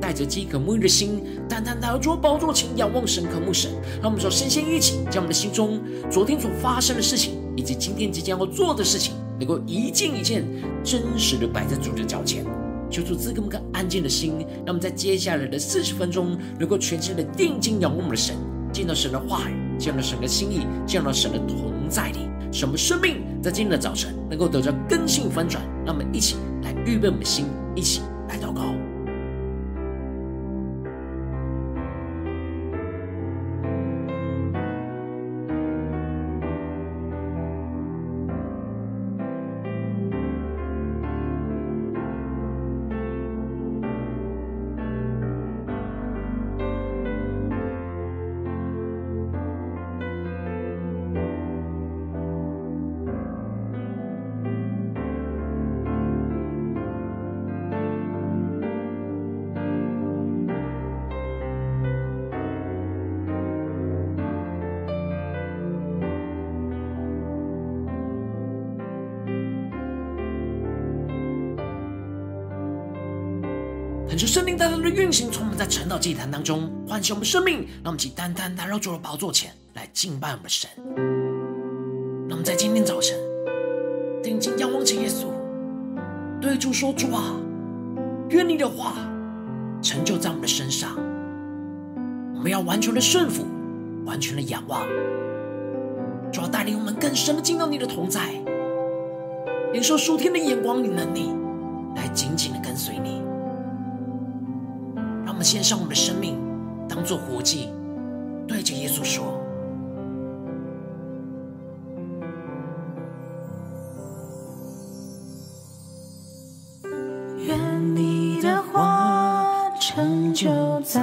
带着饥渴沐浴的心，单单来到主宝座前仰望神、渴慕神。让我们说，先先一起将我们的心中昨天所发生的事情，以及今天即将要做的事情，能够一件一件真实的摆在主的脚前，求主赐给我们个安静的心。让我们在接下来的四十分钟，能够全心的定睛仰望我们的神，见到神的话语，见到神的心意，见到神的同在里，什么生命在今天的早晨能够得到更新翻转。让我们一起来预备我们的心，一起来祷告。就圣灵大大的运行，从我们在晨祷祭坛当中唤醒我们生命，让我们起单单来到主的宝座前来敬拜我们的神。让我们在今天早晨定睛仰望起耶稣，对主说：“主啊，愿你的话成就在我们的身上。我们要完全的顺服，完全的仰望。主要带领我们更深的进到你的同在，领受属天的眼光与能力，来紧紧的跟随你。”我们献上我们的生命，当做活祭，对着耶稣说：“愿你的话成就在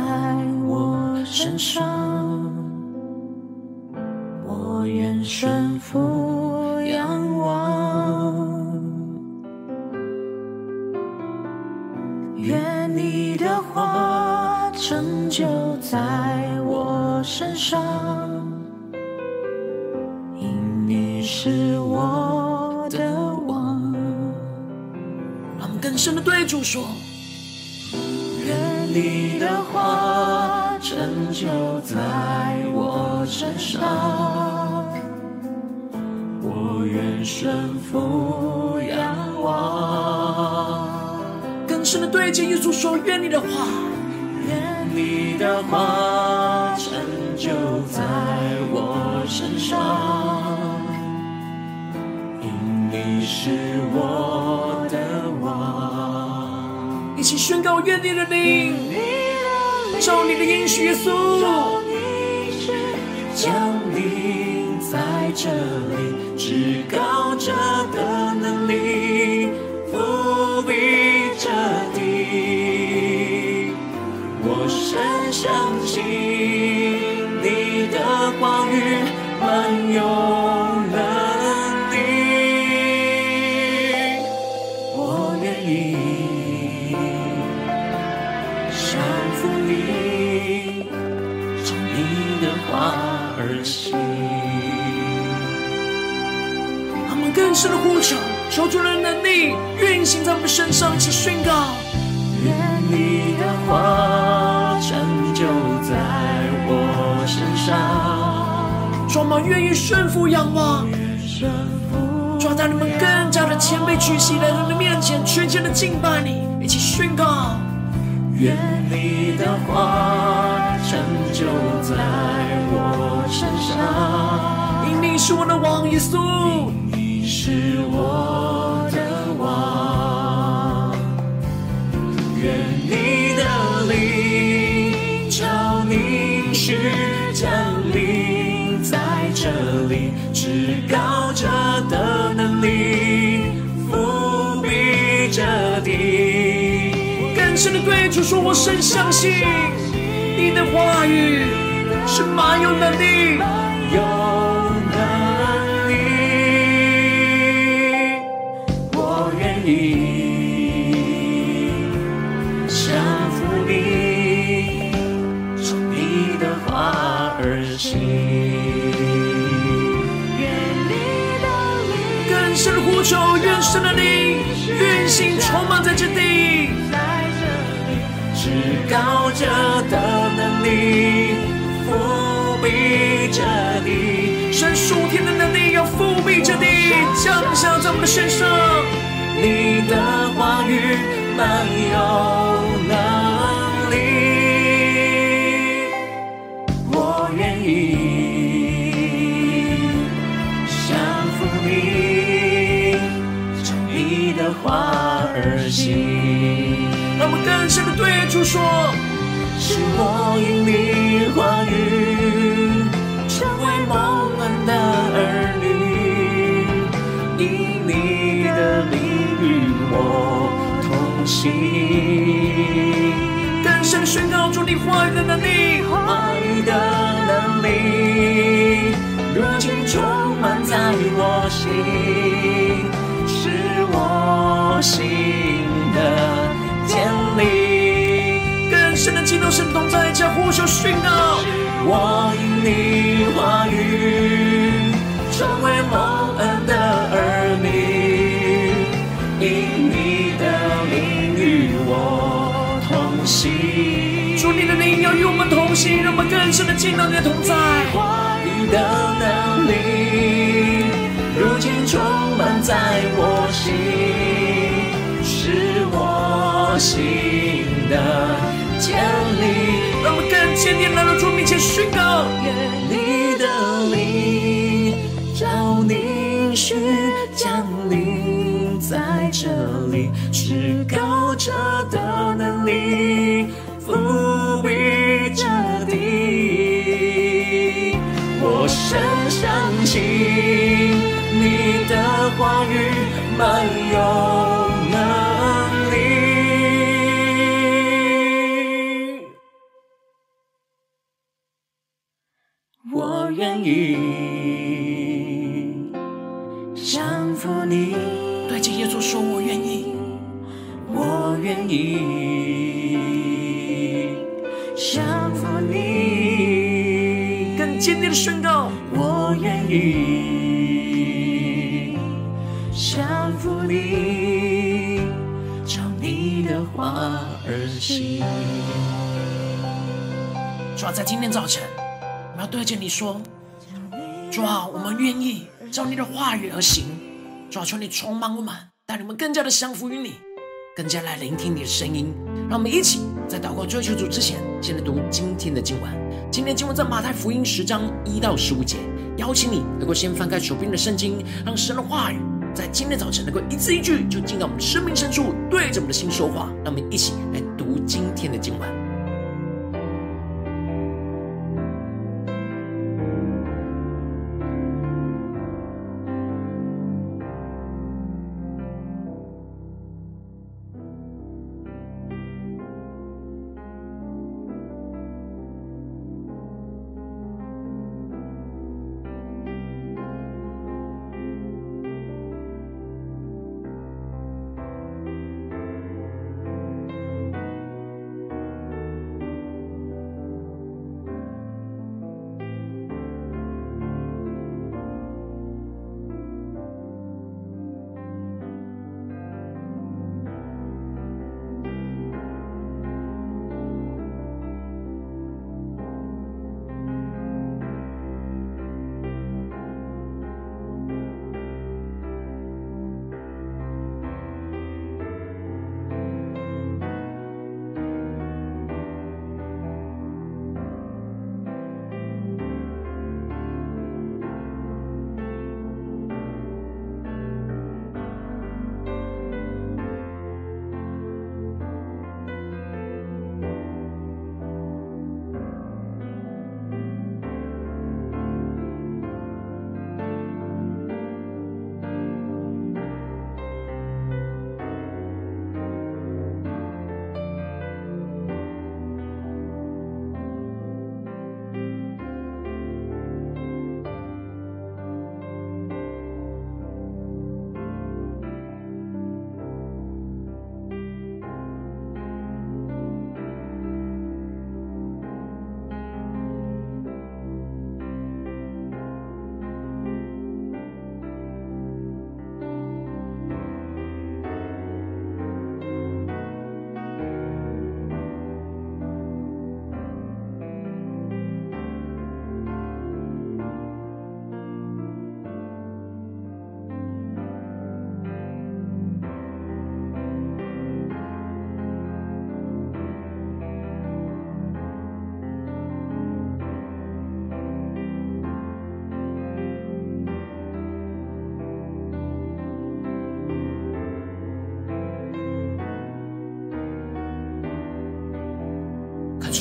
我身上，说：愿你的话。愿你的话成就在我身上，因你是我的王。一起宣告：愿你的灵，照你的应许，耶稣，降临在这里，至高者相信你的话语满有能力，我愿意降服你，从你的话而行。他们更深的呼求，求主的能力运行在我们身上，一起宣告：愿意顺服仰望，主，在你们更加的谦卑屈膝来到你面前，全心的敬拜你，一起宣告：愿你的话成就在我身上，因你是我的王，耶稣，你是我的王，愿你的灵。照你这里，至高者的能力，伏笔这地。更深的对主说，我深相信你的话语是蛮有能力，心充满在这地，在这里，至高者的能力。覆庇着地，神属天的能力要覆庇着地，降下在我们的身上。你的话语满有话而行。让我们更深的对主说。是我因你话语成为蒙恩的儿女，因你的灵与我同行。更深宣告主你话语的能力，话语的能力，如今充满在我心，是我心神的基督，神同在，将呼求宣告。我因你话语成为蒙恩的儿女，因你的灵与我同行。主你的灵要与我们同行，让我们更深的进到你的同在。话语的能力，如今充满在我心，是我心的。建立，让我们更坚定来到主面前宣告。愿你的灵照凝视降临在这里，至高者的能力覆庇这地。我深相信你的话语满有主要在今天早晨。我要对着你说，主啊，我们愿意照你的话语而行。主啊，求你充满我们，带你们更加的降服于你，更加来聆听你的声音。让我们一起在祷告追求主之前，先来读今天的经文。今天经文在马太福音十章一到十五节。邀请你能够先翻开手边的圣经，让神的话语在今天早晨能够一字一句就进到我们生命深处，对着我们的心说话。让我们一起来读今天的经文。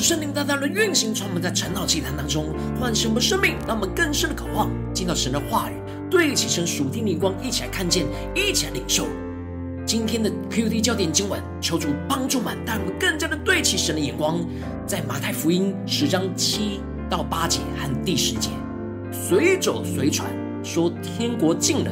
圣灵大大的运行，充满在晨祷祭坛当中，唤醒我们生命，让我们更深的渴望进到神的话语，对齐神属天灵光，一起来看见，一起来领受今天的 QD 焦点经文，求主帮助们，带我们更加的对齐神的眼光，在马太福音十章七到八节和第十节，随走随传，说天国近了，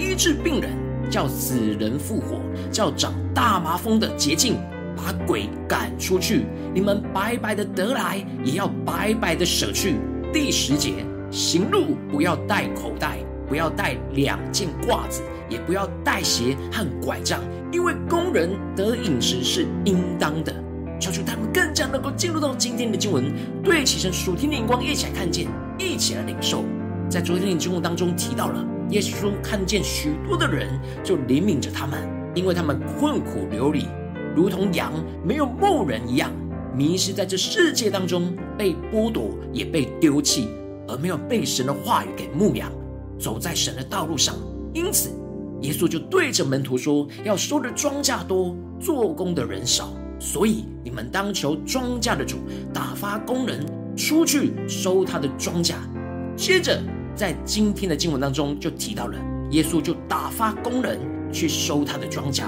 医治病人，叫死人复活，叫长大麻风的洁净。把鬼赶出去，你们白白的得来，也要白白的舍去。第十节，行路不要带口袋，不要带两件褂子，也不要带鞋和拐杖，因为工人得饮食是应当的。求主他们更加能够进入到今天的经文，对齐神属天的眼光，一起来看见，一起来领受。在昨天的经文当中提到了，耶稣看见许多的人，就怜悯着他们，因为他们困苦流离。如同羊没有牧人一样，迷失在这世界当中，被剥夺也被丢弃，而没有被神的话语给牧养，走在神的道路上。因此，耶稣就对着门徒说：“要收的庄稼多，做工的人少，所以你们当求庄稼的主打发工人出去收他的庄稼。”接着，在今天的经文当中就提到了，耶稣就打发工人去收他的庄稼。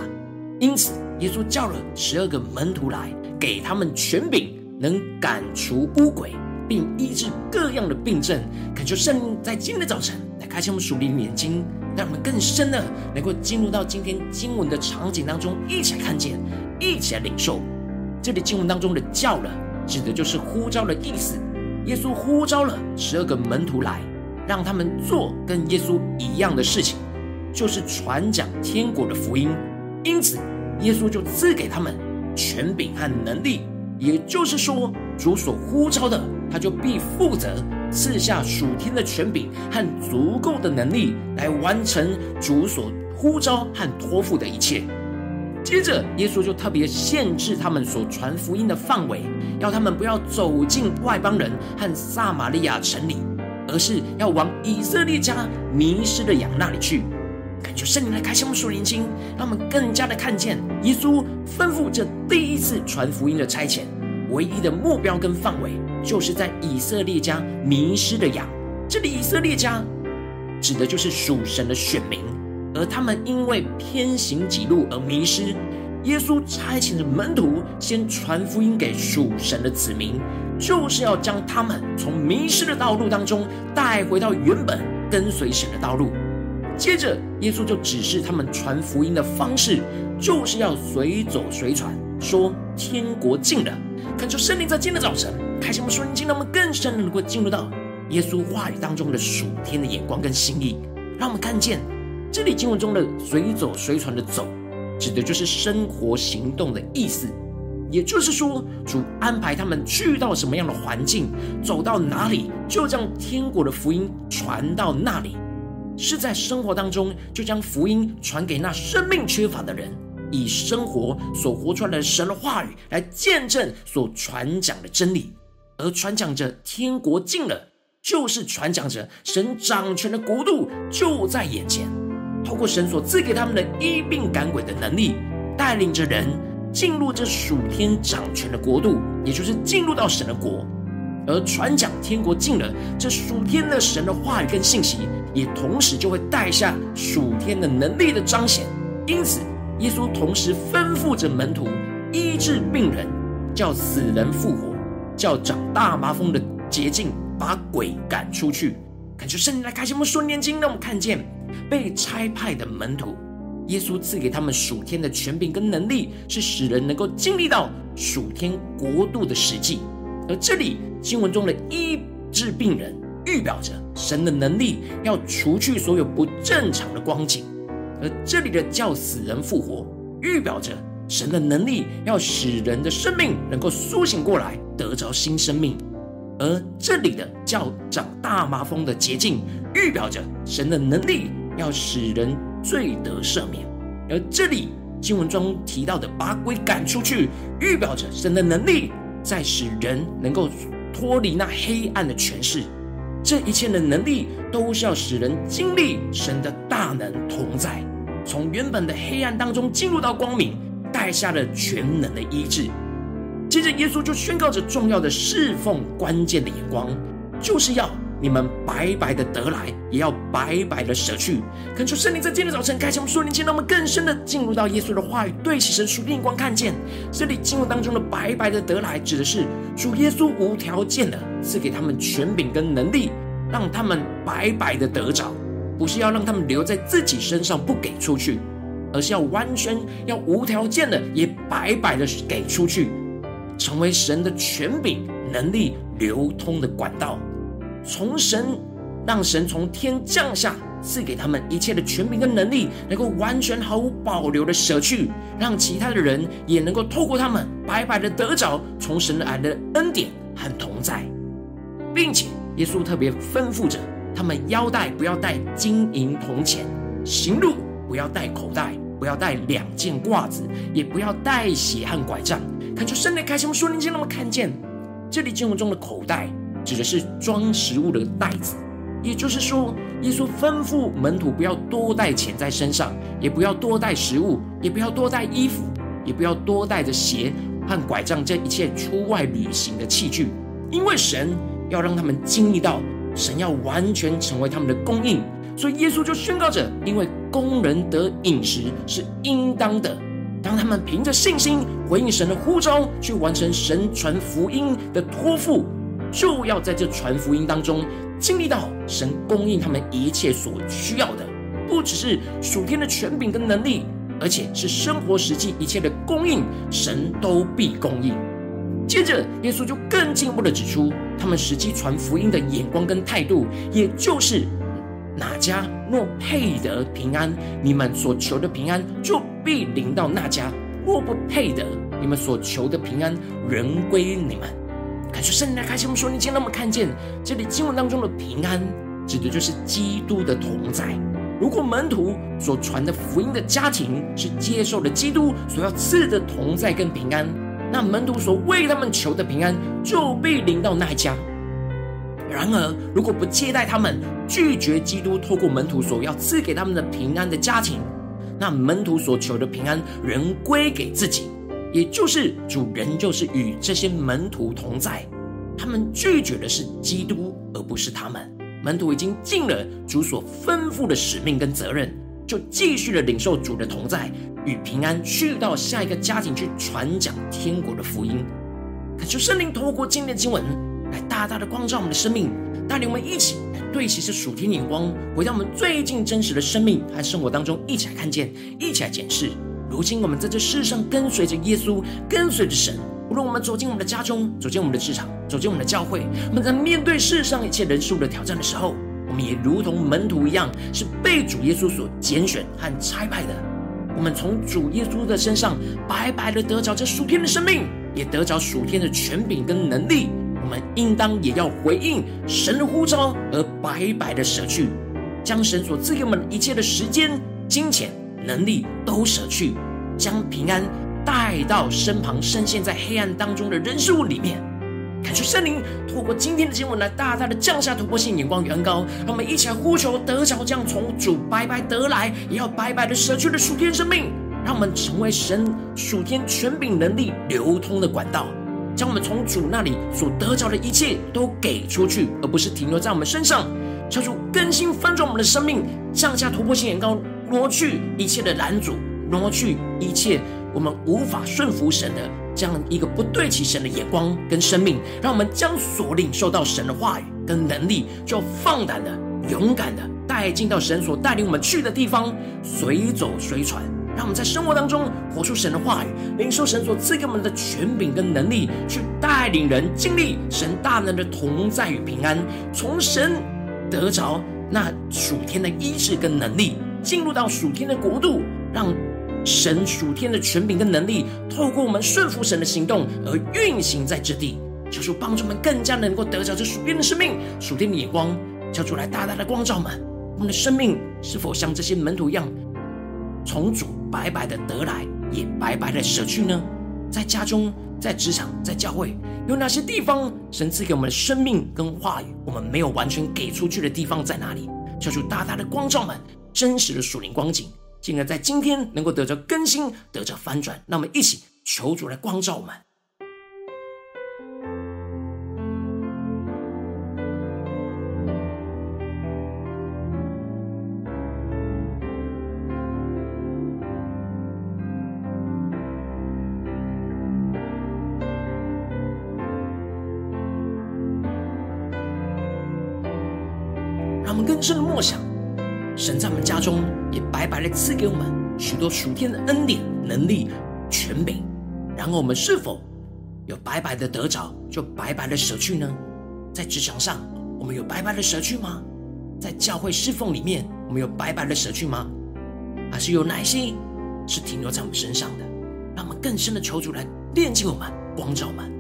因此，耶稣叫了十二个门徒来，给他们权柄，能赶除污鬼，并医治各样的病症。恳求圣灵在今天的早晨来开启我们属灵的眼睛，让我们更深的能够进入到今天经文的场景当中，一起来看见，一起来领受。这里经文当中的“叫了”，指的就是呼召的意思。耶稣呼召了十二个门徒来，让他们做跟耶稣一样的事情，就是传讲天国的福音。因此，耶稣就赐给他们权柄和能力，也就是说，主所呼召的，他就必负责赐下属天的权柄和足够的能力，来完成主所呼召和托付的一切。接着，耶稣就特别限制他们所传福音的范围，要他们不要走进外邦人和撒玛利亚城里，而是要往以色列家迷失的羊那里去。感觉圣灵来开箱我们属灵心，让我们更加的看见耶稣吩咐这第一次传福音的差遣，唯一的目标跟范围，就是在以色列家迷失的羊。这里以色列家指的就是属神的选民，而他们因为偏行己路而迷失。耶稣差遣的门徒先传福音给属神的子民，就是要将他们从迷失的道路当中带回到原本跟随神的道路。接着，耶稣就指示他们传福音的方式，就是要随走随传，说天国近了。恳求圣灵在今天的早晨，开启我们属灵，让我们更深的能够进入到耶稣话语当中的属天的眼光跟心意，让我们看见这里经文中的随走随传的走，指的就是生活行动的意思。也就是说，主安排他们去到什么样的环境，走到哪里，就将天国的福音传到那里。是在生活当中，就将福音传给那生命缺乏的人，以生活所活出来的神的话语来见证所传讲的真理，而传讲着天国近了，就是传讲着神掌权的国度就在眼前。透过神所赐给他们的医病赶鬼的能力，带领着人进入这属天掌权的国度，也就是进入到神的国。而传讲天国近了，这属天的神的话语跟信息，也同时就会带下属天的能力的彰显。因此，耶稣同时吩咐着门徒医治病人，叫死人复活，叫长大麻风的洁净，把鬼赶出去。感谢圣灵来开启我们属灵眼睛，让我们看见被差派的门徒，耶稣赐给他们属天的权柄跟能力，是使人能够经历到属天国度的实际。而这里经文中的医治病人，预表着神的能力要除去所有不正常的光景；而这里的叫死人复活，预表着神的能力要使人的生命能够苏醒过来，得着新生命；而这里的叫长大麻风的洁净，预表着神的能力要使人罪得赦免；而这里经文中提到的把鬼赶出去，预表着神的能力。在使人能够脱离那黑暗的权势，这一切的能力都是要使人经历神的大能同在，从原本的黑暗当中进入到光明，带下了全能的医治。接着，耶稣就宣告着重要的侍奉关键的眼光，就是要你们白白的得来，也要白白的舍去。恳求圣灵在今天早晨开启我们属灵眼睛，让我们更深的进入到耶稣的话语，对齐神属灵光，看见这里经文当中的白白的得来，指的是主耶稣无条件的赐给他们权柄跟能力，让他们白白的得着，不是要让他们留在自己身上不给出去，而是要完全要无条件的也白白的给出去。成为神的权柄、能力流通的管道，从神让神从天降下，赐给他们一切的权柄跟能力，能够完全毫无保留的舍去，让其他的人也能够透过他们白白的得着从神来的恩典和同在，并且耶稣特别吩咐着他们腰带不要带金银铜钱，行路不要带口袋，不要带两件褂子，也不要带鞋和拐杖。看出圣灵开启我们属灵眼睛，让我们看见这里经文中的口袋指的是装食物的袋子，也就是说，耶稣吩咐门徒不要多带钱在身上，也不要多带食物，也不要多带衣服，也不要多带着鞋和拐杖这一切出外旅行的器具，因为神要让他们经历到神要完全成为他们的供应，所以耶稣就宣告着：因为工人得饮食是应当的。当他们凭着信心回应神的呼召，去完成神传福音的托付，就要在这传福音当中经历到神供应他们一切所需要的，不只是属天的权柄跟能力，而且是生活实际一切的供应，神都必供应。接着，耶稣就更进一步的指出，他们实际传福音的眼光跟态度，也就是。哪家若配得平安，你们所求的平安就必临到那家；若不配得，你们所求的平安仍归你们。感谢圣灵来开启我们说，你今天让我们看见这里经文当中的平安，指的就是基督的同在。如果门徒所传的福音的家庭是接受了基督所要赐的同在跟平安，那门徒所为他们求的平安就必临到那一家。然而，如果不接待他们，拒绝基督透过门徒所要赐给他们的平安的家庭，那门徒所求的平安仍归给自己，也就是主仍旧是与这些门徒同在。他们拒绝的是基督，而不是他们。门徒已经尽了主所吩咐的使命跟责任，就继续的领受主的同在与平安，去到下一个家庭去传讲天国的福音。恳求圣灵透过今天的经文。来大大的光照我们的生命，带领我们一起来对齐这属天眼光，回到我们最近真实的生命和生活当中，一起来看见，一起来检视。如今我们在这世上跟随着耶稣，跟随着神，无论我们走进我们的家中，走进我们的职场，走进我们的教会，我们在面对世上一切人数的挑战的时候，我们也如同门徒一样，是被主耶稣所拣选和差派的。我们从主耶稣的身上白白的得着这属天的生命，也得着属天的权柄跟能力。我们应当也要回应神的呼召，而白白的舍去，将神所赐给我们一切的时间、金钱、能力都舍去，将平安带到身旁深陷在黑暗当中的人事物里面。感谢圣灵透过今天的经文来大大的降下突破性眼光与恩膏，让我们一起来呼求得着这样从主白白得来，也要白白的舍去的属天生命，让我们成为神属天权柄能力流通的管道。将我们从主那里所得着的一切都给出去，而不是停留在我们身上。求主更新翻转我们的生命，降下突破性眼光，挪去一切的拦阻，挪去一切我们无法顺服神的这样一个不对齐神的眼光跟生命。让我们将所领受到神的话语跟能力，就放胆的、勇敢的带进到神所带领我们去的地方，随走随传。让我们在生活当中活出神的话语，领受神所赐给我们的权柄跟能力，去带领人经历神大能的同在与平安，从神得着那属天的医治跟能力，进入到属天的国度，让神属天的权柄跟能力透过我们顺服神的行动而运行在这地，求主帮助我们更加能够得着这属天的生命、属天的眼光，叫出来大大的光照们，我们的生命是否像这些门徒一样？从主白白的得来，也白白的舍去呢？在家中、在职场、在教会，有哪些地方神赐给我们的生命跟话语，我们没有完全给出去的地方在哪里？求主大大的光照们，真实的属灵光景，竟然在今天能够得着更新，得着翻转，让我们一起求主来光照我们，让我们更深的默想，神在。家中也白白的赐给我们许多属天的恩典、能力、权柄，然后我们是否有白白的得着，就白白的舍去呢？在职场上，我们有白白的舍去吗？在教会侍奉里面，我们有白白的舍去吗？还是有哪些是停留在我们身上的？让我们更深的求主来炼净我们、光照我们。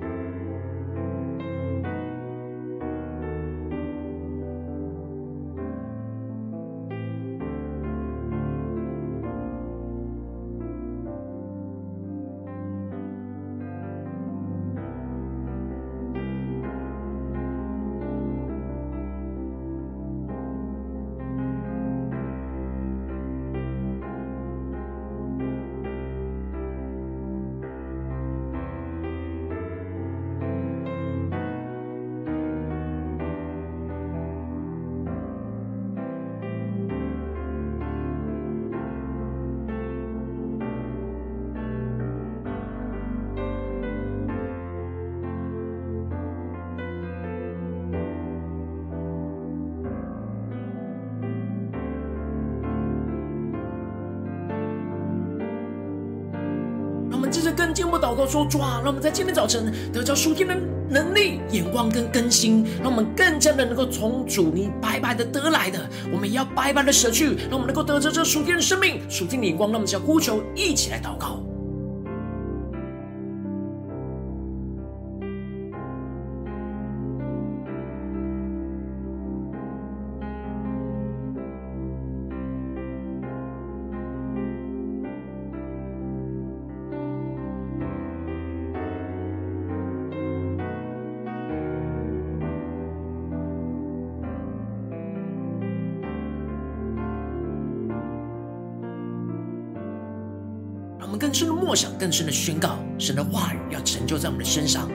更进一步祷告说：主啊，让我们在今天早晨得着属天的能力、眼光跟更新，让我们更加的能够从主你白白的得来的，我们也要白白的舍去，让我们能够得着这属天的生命、属天的眼光。让我们向呼求一起来祷告。我们更深的默想，更深的宣告，神的话语要成就在我们的身上。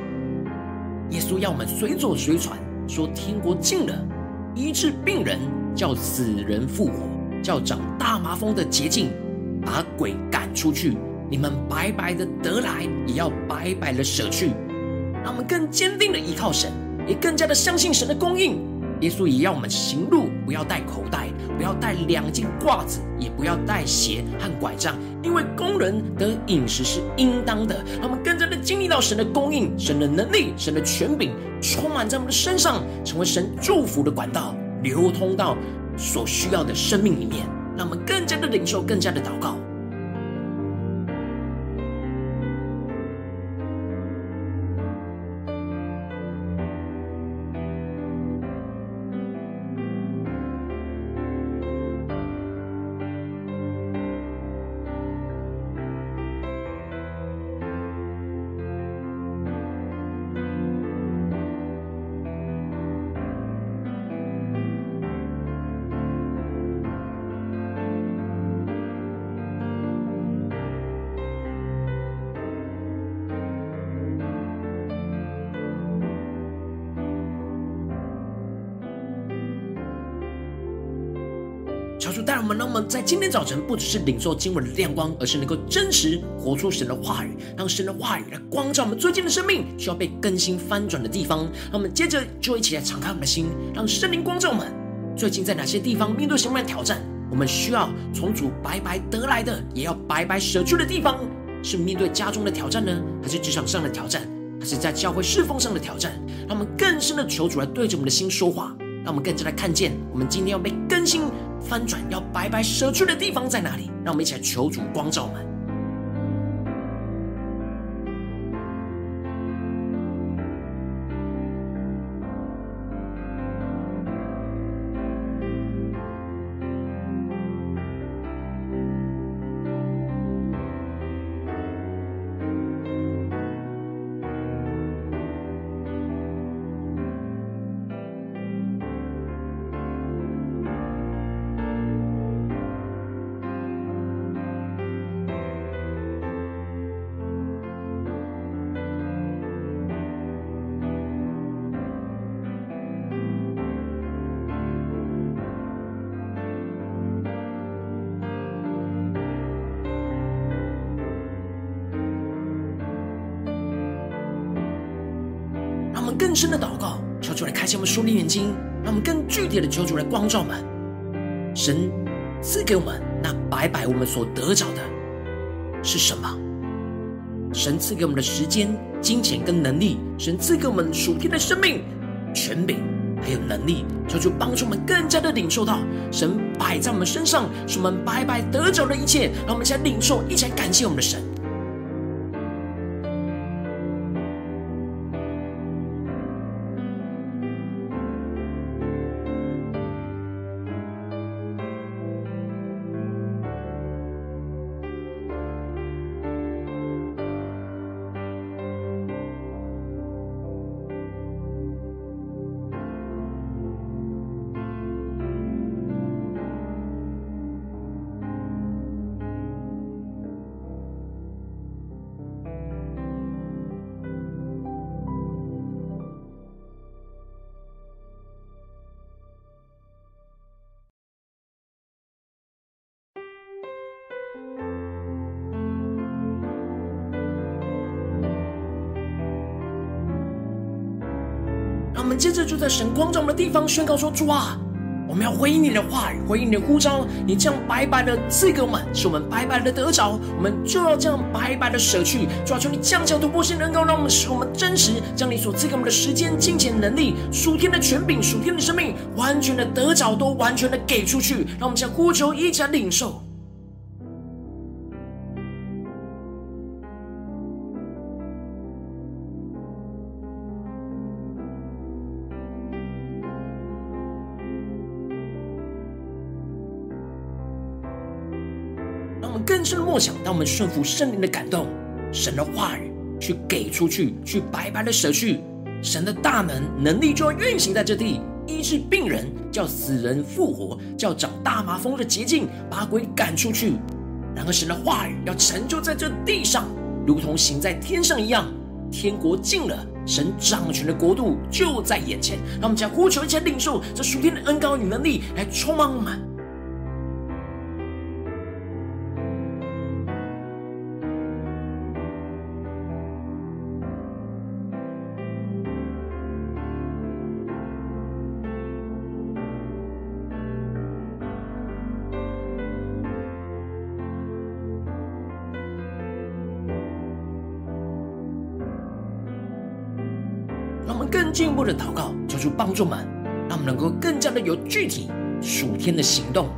耶稣要我们随走随传，说天国近了，医治病人，叫死人复活，叫长大麻风的洁净，把鬼赶出去。你们白白的得来，也要白白的舍去。让我们更坚定的依靠神，也更加的相信神的供应。耶稣也要我们行路，不要带口袋，不要带两件褂子，也不要带鞋和拐杖，因为工人得饮食是应当的。让我们更加的经历到神的供应、神的能力、神的权柄，充满在我们的身上，成为神祝福的管道，流通到所需要的生命里面。让我们更加的领受，更加的祷告。求主带我们，让我们在今天早晨不只是领受经文的亮光，而是能够真实活出神的话语，让神的话语来光照我们最近的生命需要被更新翻转的地方。让我们接着就一起来敞开我们的心，让圣灵光照我们。最近在哪些地方面对什么样的挑战？我们需要从主白白得来的，也要白白舍去的地方，是面对家中的挑战呢，还是职场上的挑战，还是在教会侍奉上的挑战？让我们更深的求主来对着我们的心说话。让我们更加来看见，我们今天要被更新、翻转、要白白舍去的地方在哪里？让我们一起来求主光照们们。更深的祷告，求主来开启我们属灵眼睛，让我们更具体的求主来光照我们。神赐给我们那白白我们所得着的是什么？神赐给我们的时间、金钱跟能力，神赐给我们属天的生命、权柄还有能力，求主帮助我们更加的领受到神摆在我们身上，使我们白白得着的一切，让我们一起来领受，一起来感谢我们的神。接着就在神光照我们的地方宣告说：“主啊，我们要回应你的话语，回应你的呼召。你这样白白的赐给我们，使我们白白的得着，我们就要这样白白的舍去。主啊，求你降下突破性能够让我们使我们真实将你所赐给我们的时间、金钱、能力、属天的权柄、属天的生命，完全的得着，都完全的给出去。让我们将呼求一起来领受。”更深的默想，当我们顺服圣灵的感动，神的话语去给出去，去白白的舍去，神的大能能力就要运行在这地，医治病人，叫死人复活，叫长大麻风的洁净，把鬼赶出去。然而，神的话语要成就在这地上，如同行在天上一样。天国近了，神掌权的国度就在眼前。让我们将呼求一切领受这属天的恩膏与能力来充满我们。我们更进一步的祷告，求主帮助们，让我们能够更加的有具体属天的行动，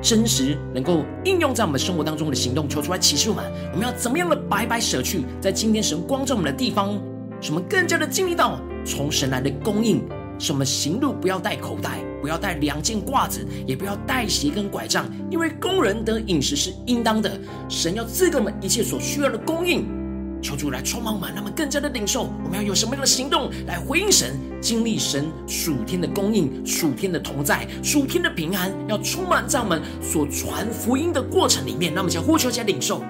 真实能够应用在我们生活当中的行动，求出来启示我们，我们要怎么样的白白舍去，在今天神光照我们的地方，使我们更加的经历到从神来的供应，什么行路不要带口袋，不要带两件褂子，也不要带鞋跟拐杖，因为工人得饮食是应当的，神要赐给我们一切所需要的供应。求主来充满我们，让我们更加的领受。我们要有什么样的行动来回应神，经历神属天的供应、属天的同在、属天的平安，要充满在我们所传福音的过程里面。那么，想呼求加领受。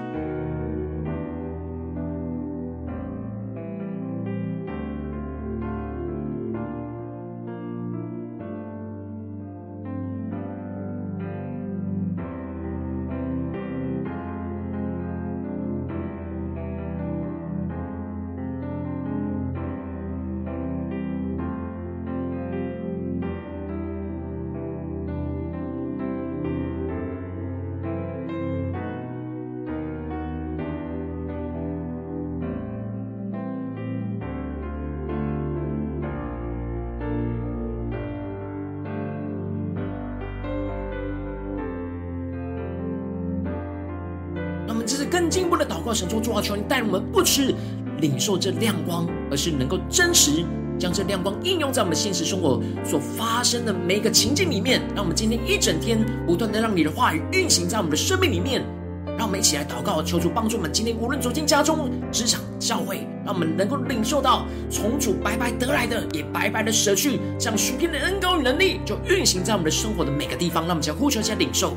这是更进一步的祷告，神说：主啊，求你带我们不只领受这亮光，而是能够真实将这亮光应用在我们现实生活所发生的每一个情境里面。让我们今天一整天不断的让你的话语运行在我们的生命里面。让我们一起来祷告，求主帮助我们今天无论走进家中、职场、教会，让我们能够领受到从主白白得来的，也白白的舍去，这样属天的恩膏与能力就运行在我们的生活的每个地方。让我们先呼求一下领受。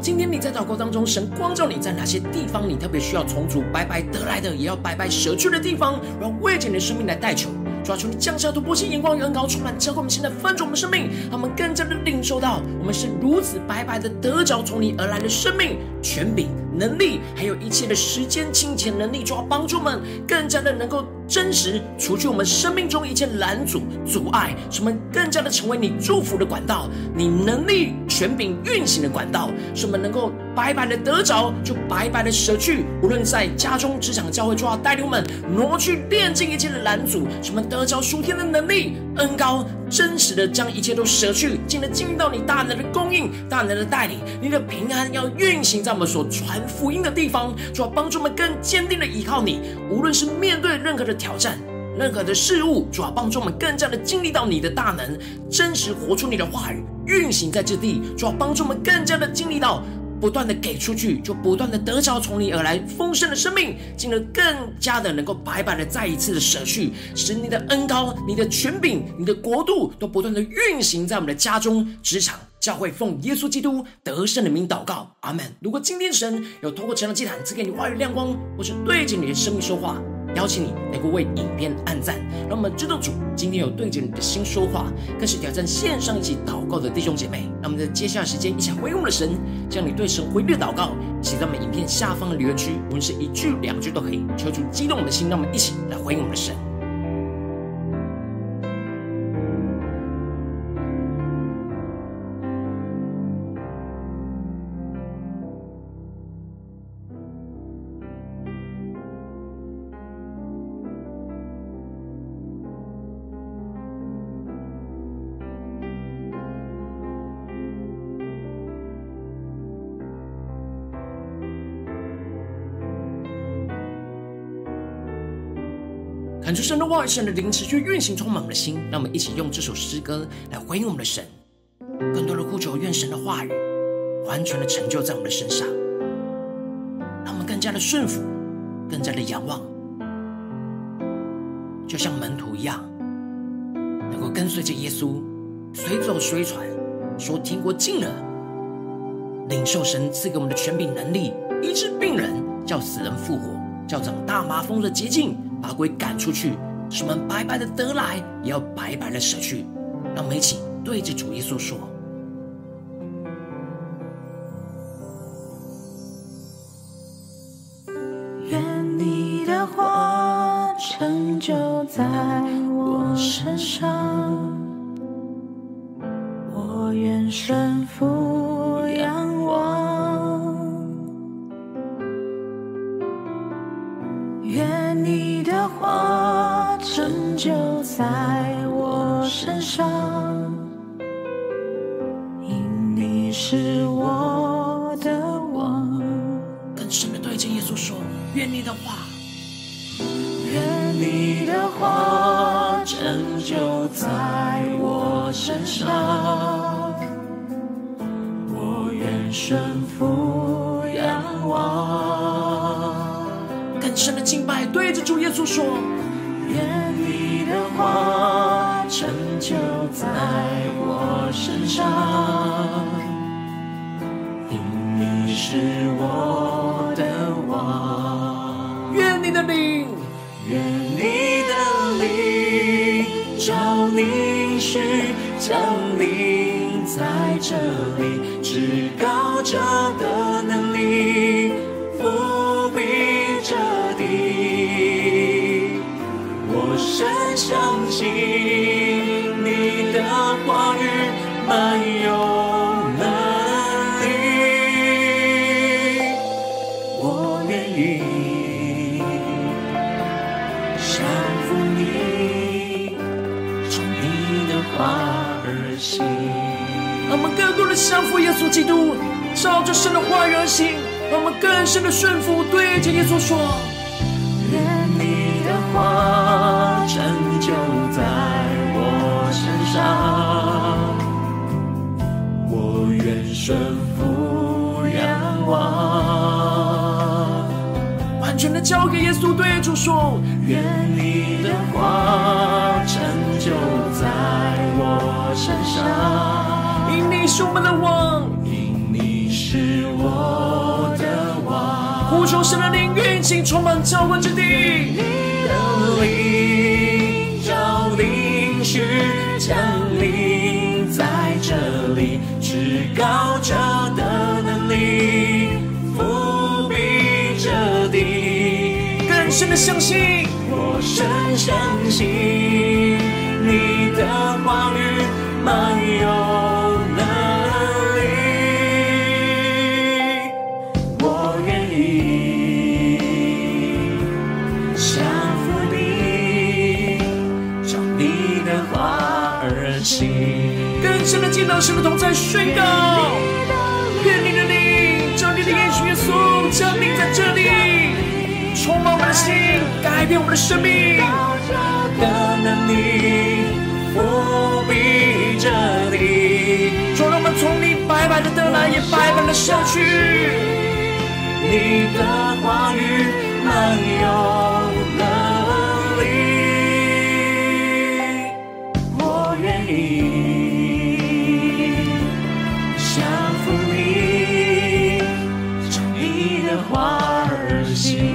今天你在祷告当中，神光照你在哪些地方，你特别需要重组白白得来的，也要白白舍去的地方，然后为着你的生命来代求，抓住你降下突破性眼光与恩膏，充满教会我们现在翻转我们生命，让我们更加的领受到，我们是如此白白的得着从你而来的生命权柄。能力，还有一切的时间、金钱、能力，就要帮助我们更加的能够真实除去我们生命中一切拦阻、阻碍，使我们更加的成为你祝福的管道，你能力、权柄运行的管道，使我们能够白白的得着，就白白的舍去。无论在家中、职场、教会，就要带领我们挪去、炼尽一切的拦阻，使我们得着属天的能力、恩膏，真实的将一切都舍去，进而进到你大能的供应、大能的带领，你的平安要运行在我们所传福音的地方，主要帮助我们更坚定的依靠你。无论是面对任何的挑战、任何的事物，主要帮助我们更加的经历到你的大能，真实活出你的话语，运行在这地。主要帮助我们更加的经历到，不断的给出去，就不断的得着从你而来丰盛的生命，进而更加的能够白白的再一次的舍去，使你的恩膏、你的权柄、你的国度都不断的运行在我们的家中、职场。教会奉耶稣基督得胜的名祷告，阿门。如果今天神有透过这样的祭坛赐给你话语亮光，或是对着你的生命说话，邀请你能够为影片按赞，让我们知道主今天有对着你的心说话，更是挑战线上一起祷告的弟兄姐妹。让我们在接下来时间一起回应我们的神，将你对神回应的祷告写在我们影片下方的留言区，无论是一句两句都可以，求主激动我们的心，让我们一起来回应我们的神。感受神的话语，神的灵持续运行，充满我们的心。让我们一起用这首诗歌来回应我们的神，更多的呼求，愿神的话语完全的成就在我们的身上，让我们更加的顺服，更加的仰望，就像门徒一样，能够跟随着耶稣，随走随传，说天国近了，领受神赐给我们的权柄能力，医治病人，叫死人复活，叫长大麻风的洁净。把鬼赶出去，使我们白白的得来，也要白白的舍去。让我们一起对着主耶稣说：“顺服仰望。深的敬拜，对着主耶稣说：愿你的话成就在我身上，因你是我的王。愿你的灵，愿你的灵照凝视，降临在这里，至高者的能力伏笔着地，我深相服耶稣基督，照着神的话语而行，让我们更深的顺服，对着耶稣说：愿你的话成就在我身上，我愿顺服仰望，完全的交给耶稣，对主说：愿你的话成就在我身上。因你是我们的王，因你是我的王。呼求神的灵运行，充满教会之地。你的灵照凝视降临在这里，至高者的能力覆庇着地。更深的相信，我深相信你的话语满有。神的见到，神的同在宣告，愿你的灵，将你的应许耶稣降临在这里，充满我们的心，改变我们的生命。的能力覆庇着你，主，让我们从你白白的得来，也白白的舍去。你的话语满有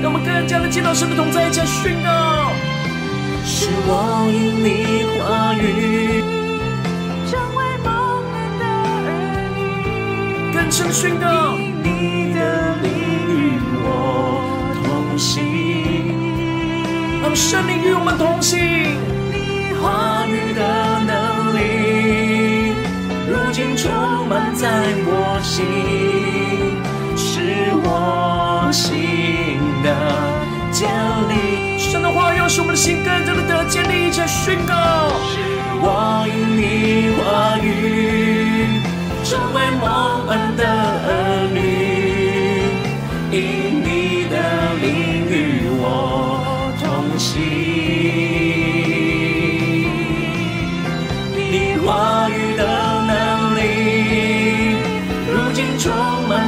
让我们更加的见到神的同在，加宣告。是我因你话语成为蒙恩的儿女，更深宣告。你的灵与我同行，让圣灵与我们同行。你话语的能力，如今充满在我心，心。的建立，神的话要使我们的心更加的得建立，且宣告。是我与你话语成为蒙恩的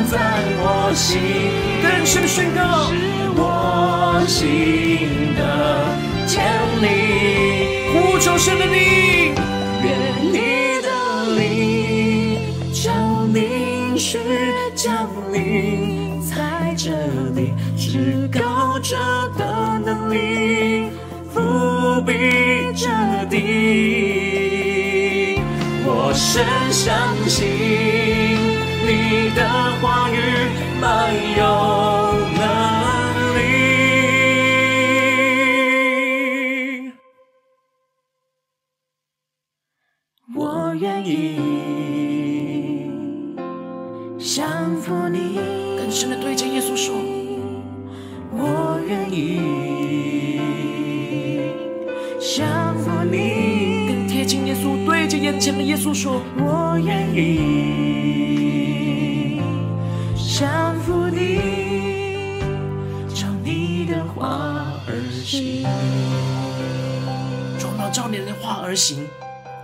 在我心，更深宣告。我心的建立，呼求神的你，愿你的灵降临，是降临在这里，至高者的能力覆庇着地，我深相信你的话语漫游而行，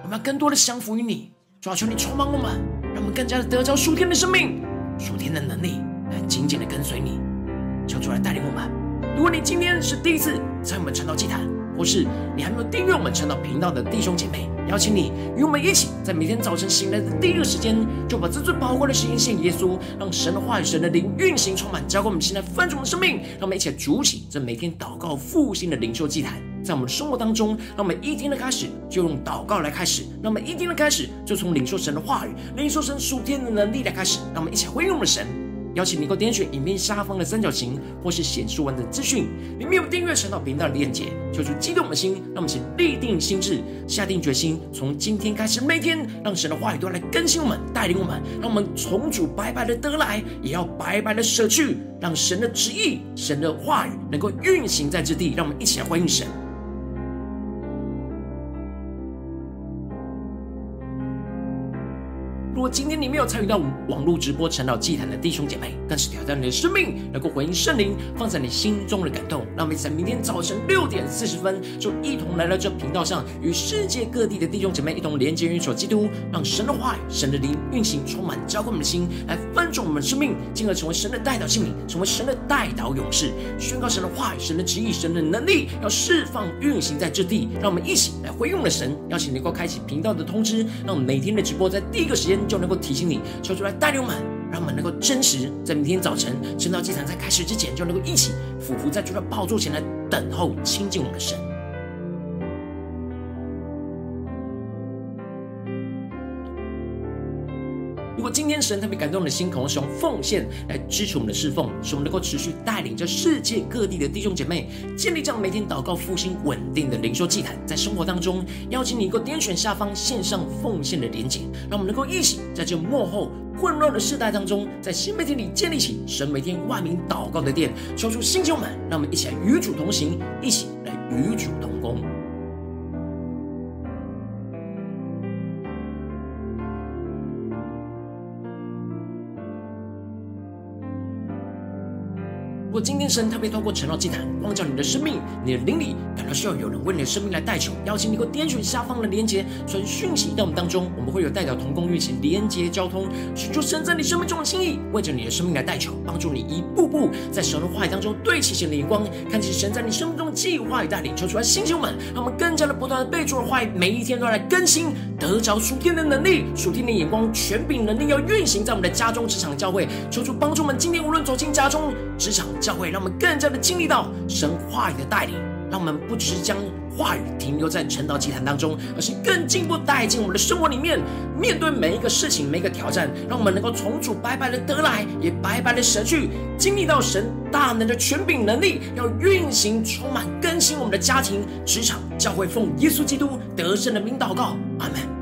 我们要更多的降服于你。主要求你充满我们，让我们更加的得着属天的生命、属天的能力，来紧紧的跟随你。求主来带领我们。如果你今天是第一次在我们传道祭坛，或是你还没有订阅我们晨祷频道的弟兄姐妹，邀请你与我们一起，在每天早晨醒来的第一个时间，就把这最宝贵的时间献给耶稣，让神的话语、神的灵运行充满，交给我们现在丰盛的生命。让我们一起来筑起这每天祷告复兴的灵修祭坛。在我们生活当中，让我们一天的开始就用祷告来开始；让我们一天的开始就从领受神的话语、领受神属天的能力来开始。让我们一起回应我们的神。邀请你能够点选影片下方的三角形，或是显示完整资讯里面有订阅晨祷频道的链接，求主激动的心，让我们一起立定心智，下定决心，从今天开始，每天让神的话语都来更新我们、带领我们，让我们从主白白的得来，也要白白的舍去，让神的旨意、神的话语能够运行在这地。让我们一起来欢迎神。如果今天你没有参与到网络直播晨祷祭坛的弟兄姐妹，更是挑战你的生命，能够回应圣灵放在你心中的感动。让我们在明天早晨六点四十分，就一同来到这频道上，与世界各地的弟兄姐妹一同连接、运手基督，让神的话语、神的灵运行，充满浇灌我们的心，来翻转我们的生命，进而成为神的代祷器皿，成为神的代祷勇士，宣告神的话语、神的旨意、神的能力，要释放运行在这地。让我们一起来回应我们的神，邀请能够开启频道的通知，让每天的直播在第一个时间。就能够提醒你，求出来带领我们，让我们能够真实在明天早晨晨祷祭坛在开始之前，就能够一起俯伏在主的宝座前来等候亲近我们的神。如果今天神特别感动的心，渴望使用奉献来支持我们的侍奉，使我们能够持续带领着世界各地的弟兄姐妹建立这样每天祷告复兴稳定的灵修祭坛，在生活当中，邀请你能够点选下方线上奉献的连结，让我们能够一起在这幕后混乱的世代当中，在新媒体里建立起神每天万名祷告的殿，求主兴起我们，让我们一起来与主同行，一起来与主同工。如果今天神特别透过晨祷祭坛光照你的生命，你的灵里感到需要有人为你的生命来代求，邀请你给我点选下方的连结，传讯息到我们当中，我们会有代表同工运行连结交通，寻求神在你生命中的心意，为着你的生命来代求，帮助你一步步在神的话语当中对齐神的眼光，看见神在你生命中的计划与带领，求出来星球们，让我们更加的不断的被主的话语，每一天都来更新，得着属天的能力，属天的眼光，权柄能力要运行在我们的家中、职场、教会，求主帮助我们，今天无论走进家中、职场。教会让我们更加的经历到神话语的带领，让我们不只是将话语停留在晨祷祭坛当中，而是更进一步带进我们的生活里面。面对每一个事情、每一个挑战，让我们能够从主白白的得来，也白白的舍去，经历到神大能的权柄能力，要运行、充满、更新我们的家庭、职场、教会，奉耶稣基督得胜的名祷告，阿门。